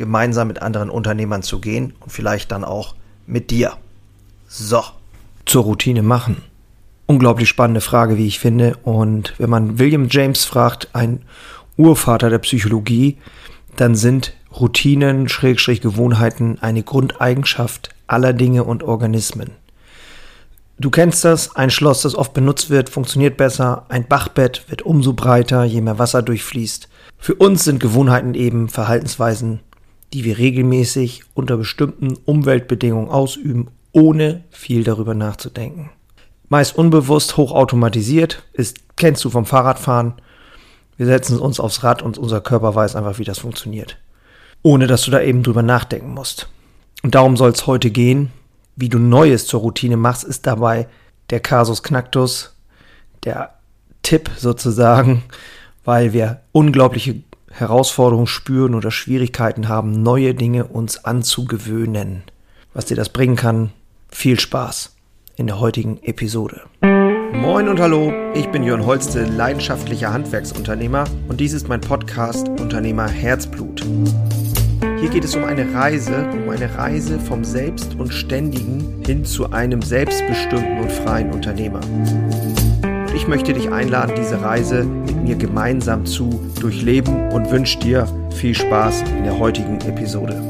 gemeinsam mit anderen Unternehmern zu gehen und vielleicht dann auch mit dir. So, zur Routine machen. Unglaublich spannende Frage, wie ich finde. Und wenn man William James fragt, ein Urvater der Psychologie, dann sind Routinen, Schrägstrich Gewohnheiten eine Grundeigenschaft aller Dinge und Organismen. Du kennst das, ein Schloss, das oft benutzt wird, funktioniert besser, ein Bachbett wird umso breiter, je mehr Wasser durchfließt. Für uns sind Gewohnheiten eben Verhaltensweisen, die wir regelmäßig unter bestimmten Umweltbedingungen ausüben, ohne viel darüber nachzudenken. Meist unbewusst, hochautomatisiert, ist, kennst du vom Fahrradfahren. Wir setzen uns aufs Rad und unser Körper weiß einfach, wie das funktioniert. Ohne dass du da eben drüber nachdenken musst. Und darum soll es heute gehen. Wie du Neues zur Routine machst, ist dabei der Kasus Knacktus, der Tipp sozusagen, weil wir unglaubliche Herausforderungen spüren oder Schwierigkeiten haben, neue Dinge uns anzugewöhnen. Was dir das bringen kann, viel Spaß in der heutigen Episode. Moin und hallo, ich bin Jörn Holste, leidenschaftlicher Handwerksunternehmer und dies ist mein Podcast Unternehmer Herzblut. Hier geht es um eine Reise, um eine Reise vom Selbst und Ständigen hin zu einem selbstbestimmten und freien Unternehmer. Und ich möchte dich einladen, diese Reise mit mir gemeinsam zu durchleben und wünsche dir viel Spaß in der heutigen Episode.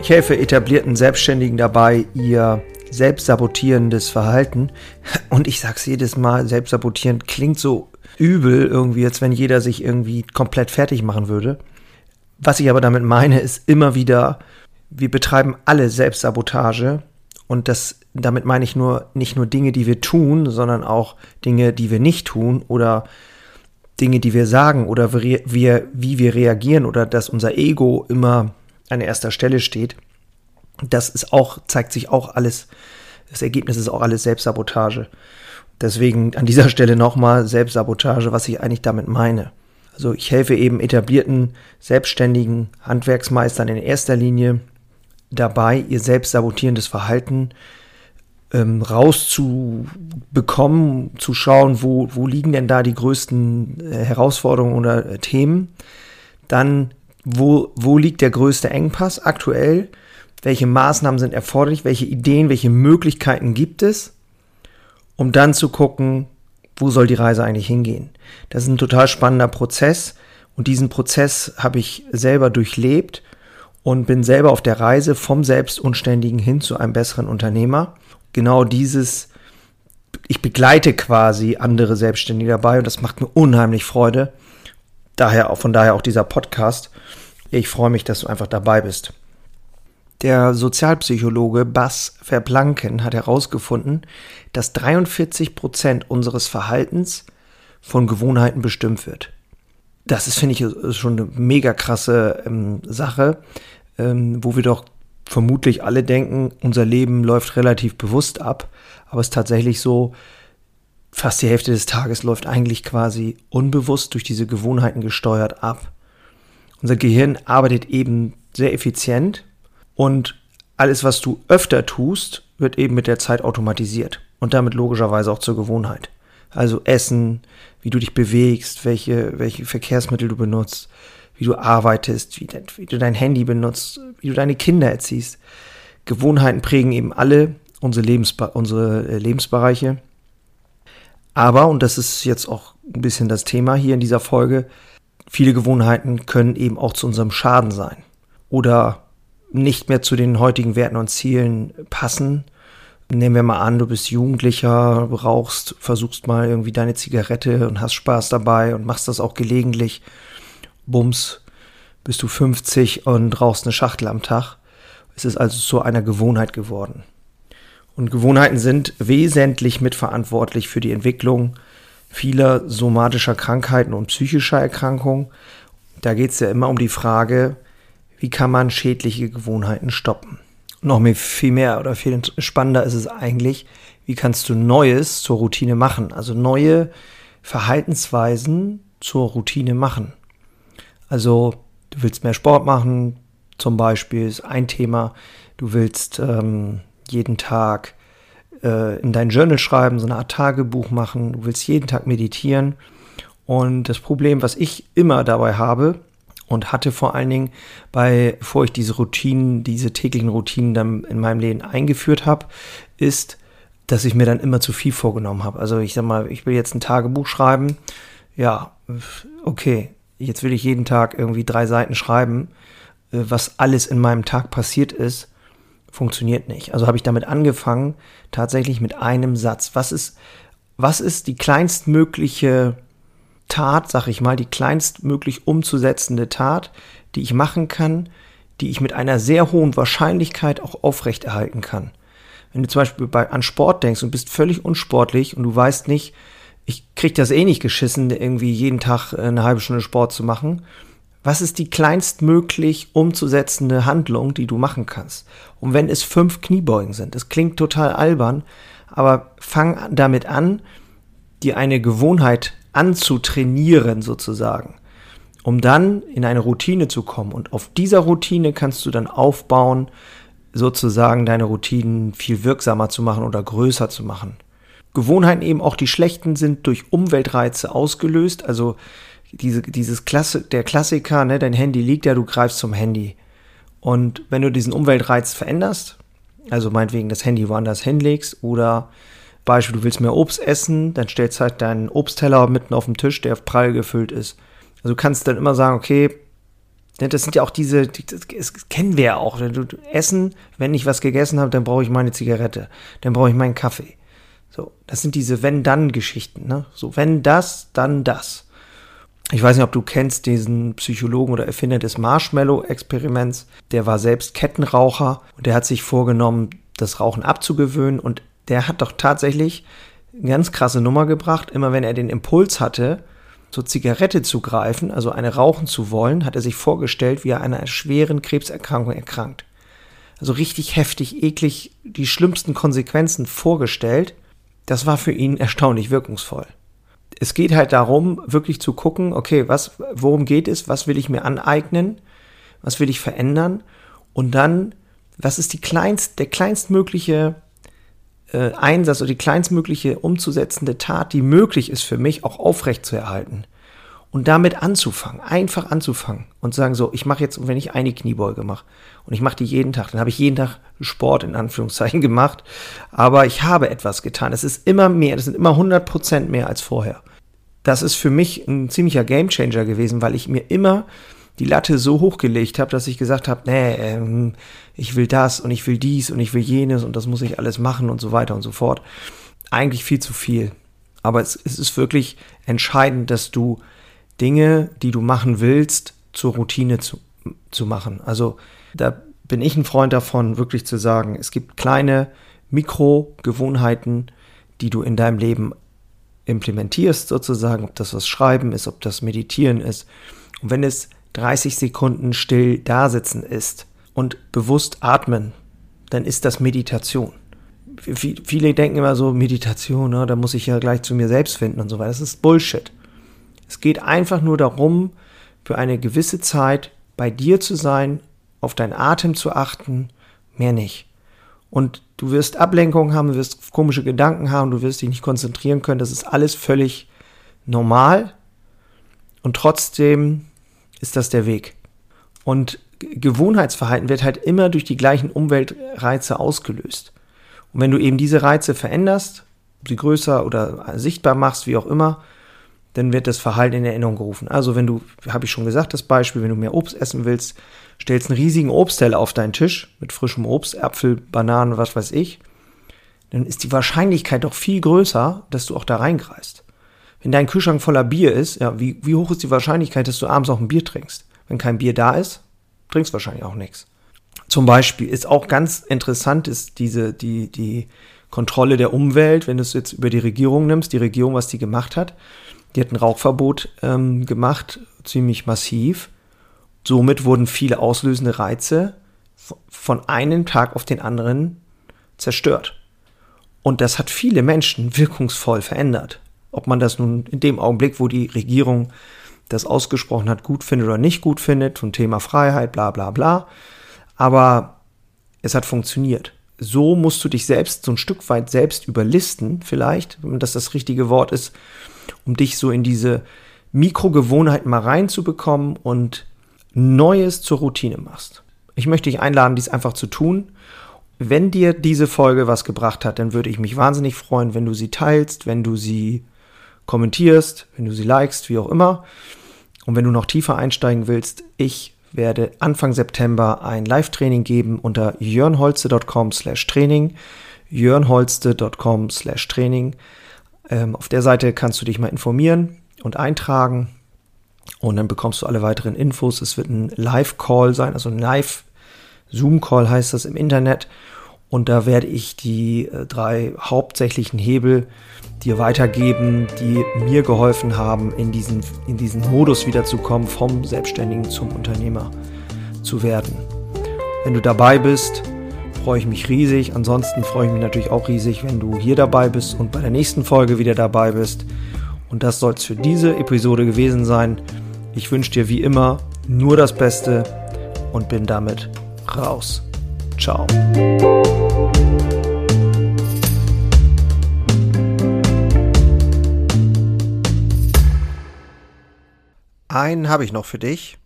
Ich helfe etablierten Selbstständigen dabei, ihr selbstsabotierendes Verhalten. Und ich sag's jedes Mal, selbstsabotierend klingt so übel irgendwie, als wenn jeder sich irgendwie komplett fertig machen würde. Was ich aber damit meine, ist immer wieder, wir betreiben alle Selbstsabotage und das, damit meine ich nur, nicht nur Dinge, die wir tun, sondern auch Dinge, die wir nicht tun oder Dinge, die wir sagen oder wir, wie wir reagieren oder dass unser Ego immer an erster Stelle steht das ist auch, zeigt sich auch alles, das Ergebnis ist auch alles Selbstsabotage. Deswegen an dieser Stelle nochmal Selbstsabotage, was ich eigentlich damit meine. Also ich helfe eben etablierten, selbstständigen Handwerksmeistern in erster Linie dabei, ihr selbstsabotierendes Verhalten ähm, rauszubekommen, zu schauen, wo, wo liegen denn da die größten äh, Herausforderungen oder äh, Themen. Dann, wo, wo liegt der größte Engpass aktuell? welche Maßnahmen sind erforderlich, welche Ideen, welche Möglichkeiten gibt es, um dann zu gucken, wo soll die Reise eigentlich hingehen. Das ist ein total spannender Prozess und diesen Prozess habe ich selber durchlebt und bin selber auf der Reise vom Selbstunständigen hin zu einem besseren Unternehmer. Genau dieses, ich begleite quasi andere Selbstständige dabei und das macht mir unheimlich Freude. Daher, von daher auch dieser Podcast. Ich freue mich, dass du einfach dabei bist. Der Sozialpsychologe Bas Verplanken hat herausgefunden, dass 43 Prozent unseres Verhaltens von Gewohnheiten bestimmt wird. Das ist, finde ich, schon eine mega krasse ähm, Sache, ähm, wo wir doch vermutlich alle denken, unser Leben läuft relativ bewusst ab, aber es ist tatsächlich so, fast die Hälfte des Tages läuft eigentlich quasi unbewusst durch diese Gewohnheiten gesteuert ab. Unser Gehirn arbeitet eben sehr effizient und alles, was du öfter tust, wird eben mit der Zeit automatisiert und damit logischerweise auch zur Gewohnheit. Also Essen, wie du dich bewegst, welche, welche Verkehrsmittel du benutzt, wie du arbeitest, wie, wie du dein Handy benutzt, wie du deine Kinder erziehst. Gewohnheiten prägen eben alle unsere, Lebensbe unsere äh, Lebensbereiche. Aber, und das ist jetzt auch ein bisschen das Thema hier in dieser Folge, viele Gewohnheiten können eben auch zu unserem Schaden sein. Oder nicht mehr zu den heutigen Werten und Zielen passen. Nehmen wir mal an, du bist Jugendlicher, rauchst, versuchst mal irgendwie deine Zigarette und hast Spaß dabei und machst das auch gelegentlich. Bums, bist du 50 und rauchst eine Schachtel am Tag. Es ist also zu einer Gewohnheit geworden. Und Gewohnheiten sind wesentlich mitverantwortlich für die Entwicklung vieler somatischer Krankheiten und psychischer Erkrankungen. Da geht es ja immer um die Frage, wie kann man schädliche Gewohnheiten stoppen. Noch viel mehr oder viel spannender ist es eigentlich, wie kannst du Neues zur Routine machen, also neue Verhaltensweisen zur Routine machen. Also du willst mehr Sport machen, zum Beispiel ist ein Thema, du willst ähm, jeden Tag äh, in dein Journal schreiben, so eine Art Tagebuch machen, du willst jeden Tag meditieren. Und das Problem, was ich immer dabei habe und hatte vor allen Dingen, bei, bevor ich diese Routinen, diese täglichen Routinen dann in meinem Leben eingeführt habe, ist, dass ich mir dann immer zu viel vorgenommen habe. Also ich sag mal, ich will jetzt ein Tagebuch schreiben. Ja, okay, jetzt will ich jeden Tag irgendwie drei Seiten schreiben, äh, was alles in meinem Tag passiert ist funktioniert nicht. Also habe ich damit angefangen, tatsächlich mit einem Satz. Was ist, was ist die kleinstmögliche Tat, sag ich mal, die kleinstmöglich umzusetzende Tat, die ich machen kann, die ich mit einer sehr hohen Wahrscheinlichkeit auch aufrechterhalten kann. Wenn du zum Beispiel bei, an Sport denkst und bist völlig unsportlich und du weißt nicht, ich krieg das eh nicht geschissen, irgendwie jeden Tag eine halbe Stunde Sport zu machen, was ist die kleinstmöglich umzusetzende Handlung, die du machen kannst? Und wenn es fünf Kniebeugen sind, das klingt total albern, aber fang damit an, dir eine Gewohnheit anzutrainieren sozusagen, um dann in eine Routine zu kommen. Und auf dieser Routine kannst du dann aufbauen, sozusagen deine Routinen viel wirksamer zu machen oder größer zu machen. Gewohnheiten eben auch die schlechten sind durch Umweltreize ausgelöst, also diese, dieses Klasse, der Klassiker, ne, dein Handy liegt ja, du greifst zum Handy. Und wenn du diesen Umweltreiz veränderst, also meinetwegen das Handy woanders hinlegst oder Beispiel, du willst mehr Obst essen, dann stellst halt deinen Obstteller mitten auf dem Tisch, der prall gefüllt ist. Also du kannst dann immer sagen, okay, ne, das sind ja auch diese, das kennen wir ja auch. Essen, wenn ich was gegessen habe, dann brauche ich meine Zigarette, dann brauche ich meinen Kaffee. So, das sind diese Wenn-Dann-Geschichten. Ne? So, wenn das, dann das ich weiß nicht, ob du kennst diesen Psychologen oder Erfinder des Marshmallow-Experiments. Der war selbst Kettenraucher und der hat sich vorgenommen, das Rauchen abzugewöhnen und der hat doch tatsächlich eine ganz krasse Nummer gebracht. Immer wenn er den Impuls hatte, zur Zigarette zu greifen, also eine rauchen zu wollen, hat er sich vorgestellt, wie er einer schweren Krebserkrankung erkrankt. Also richtig heftig, eklig, die schlimmsten Konsequenzen vorgestellt. Das war für ihn erstaunlich wirkungsvoll es geht halt darum, wirklich zu gucken, okay, was, worum geht es, was will ich mir aneignen, was will ich verändern und dann, was ist die kleinst, der kleinstmögliche äh, Einsatz oder die kleinstmögliche umzusetzende Tat, die möglich ist für mich, auch aufrecht zu erhalten. Und damit anzufangen, einfach anzufangen und sagen so, ich mache jetzt, wenn ich eine Kniebeuge mache und ich mache die jeden Tag, dann habe ich jeden Tag Sport in Anführungszeichen gemacht, aber ich habe etwas getan. Es ist immer mehr, das sind immer 100 Prozent mehr als vorher. Das ist für mich ein ziemlicher Gamechanger gewesen, weil ich mir immer die Latte so hochgelegt habe, dass ich gesagt habe, nee, ähm, ich will das und ich will dies und ich will jenes und das muss ich alles machen und so weiter und so fort. Eigentlich viel zu viel. Aber es, es ist wirklich entscheidend, dass du Dinge, die du machen willst, zur Routine zu, zu machen. Also da bin ich ein Freund davon, wirklich zu sagen, es gibt kleine Mikrogewohnheiten, die du in deinem Leben implementierst sozusagen, ob das was Schreiben ist, ob das Meditieren ist. Und wenn es 30 Sekunden still dasitzen ist und bewusst atmen, dann ist das Meditation. Viele denken immer so, Meditation, ne, da muss ich ja gleich zu mir selbst finden und so weiter. Das ist Bullshit. Es geht einfach nur darum, für eine gewisse Zeit bei dir zu sein, auf deinen Atem zu achten, mehr nicht. Und du wirst Ablenkungen haben, du wirst komische Gedanken haben, du wirst dich nicht konzentrieren können. Das ist alles völlig normal. Und trotzdem ist das der Weg. Und Gewohnheitsverhalten wird halt immer durch die gleichen Umweltreize ausgelöst. Und wenn du eben diese Reize veränderst, sie größer oder sichtbar machst, wie auch immer, dann wird das Verhalten in Erinnerung gerufen. Also wenn du, habe ich schon gesagt, das Beispiel, wenn du mehr Obst essen willst, stellst einen riesigen Obstteller auf deinen Tisch mit frischem Obst, Äpfel, Bananen, was weiß ich, dann ist die Wahrscheinlichkeit doch viel größer, dass du auch da reingreifst. Wenn dein Kühlschrank voller Bier ist, ja, wie, wie hoch ist die Wahrscheinlichkeit, dass du abends auch ein Bier trinkst? Wenn kein Bier da ist, trinkst wahrscheinlich auch nichts. Zum Beispiel ist auch ganz interessant, ist diese, die, die Kontrolle der Umwelt, wenn du es jetzt über die Regierung nimmst, die Regierung, was die gemacht hat, die hat ein Rauchverbot ähm, gemacht, ziemlich massiv. Somit wurden viele auslösende Reize von einem Tag auf den anderen zerstört. Und das hat viele Menschen wirkungsvoll verändert. Ob man das nun in dem Augenblick, wo die Regierung das ausgesprochen hat, gut findet oder nicht gut findet, zum Thema Freiheit, bla bla bla. Aber es hat funktioniert. So musst du dich selbst so ein Stück weit selbst überlisten, vielleicht, wenn das das richtige Wort ist, um dich so in diese Mikrogewohnheiten mal reinzubekommen und Neues zur Routine machst. Ich möchte dich einladen, dies einfach zu tun. Wenn dir diese Folge was gebracht hat, dann würde ich mich wahnsinnig freuen, wenn du sie teilst, wenn du sie kommentierst, wenn du sie likest, wie auch immer. Und wenn du noch tiefer einsteigen willst, ich werde Anfang September ein Live-Training geben unter jörnholze.com slash Training. jörnholze.com slash Training. Ähm, auf der Seite kannst du dich mal informieren und eintragen. Und dann bekommst du alle weiteren Infos. Es wird ein Live-Call sein, also ein Live-Zoom-Call heißt das im Internet. Und da werde ich die äh, drei hauptsächlichen Hebel dir weitergeben, die mir geholfen haben, in diesen, in diesen Modus wiederzukommen, vom Selbstständigen zum Unternehmer zu werden. Wenn du dabei bist, freue ich mich riesig. Ansonsten freue ich mich natürlich auch riesig, wenn du hier dabei bist und bei der nächsten Folge wieder dabei bist. Und das soll es für diese Episode gewesen sein. Ich wünsche dir wie immer nur das Beste und bin damit raus. Ciao. Einen habe ich noch für dich.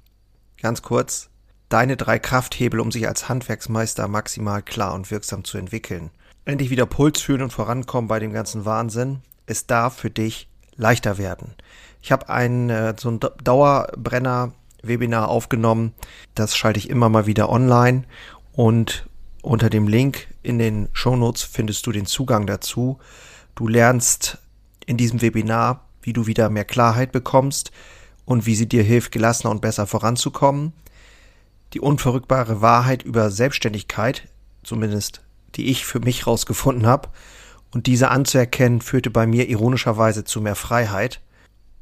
Ganz kurz. Deine drei Krafthebel, um sich als Handwerksmeister maximal klar und wirksam zu entwickeln. Endlich wieder Puls fühlen und vorankommen bei dem ganzen Wahnsinn. Es darf für dich leichter werden. Ich habe ein äh, so ein Dauerbrenner-Webinar aufgenommen. Das schalte ich immer mal wieder online und unter dem Link in den Shownotes findest du den Zugang dazu. Du lernst in diesem Webinar, wie du wieder mehr Klarheit bekommst, und wie sie dir hilft, gelassener und besser voranzukommen. Die unverrückbare Wahrheit über Selbstständigkeit, zumindest die ich für mich rausgefunden habe, und diese anzuerkennen, führte bei mir ironischerweise zu mehr Freiheit.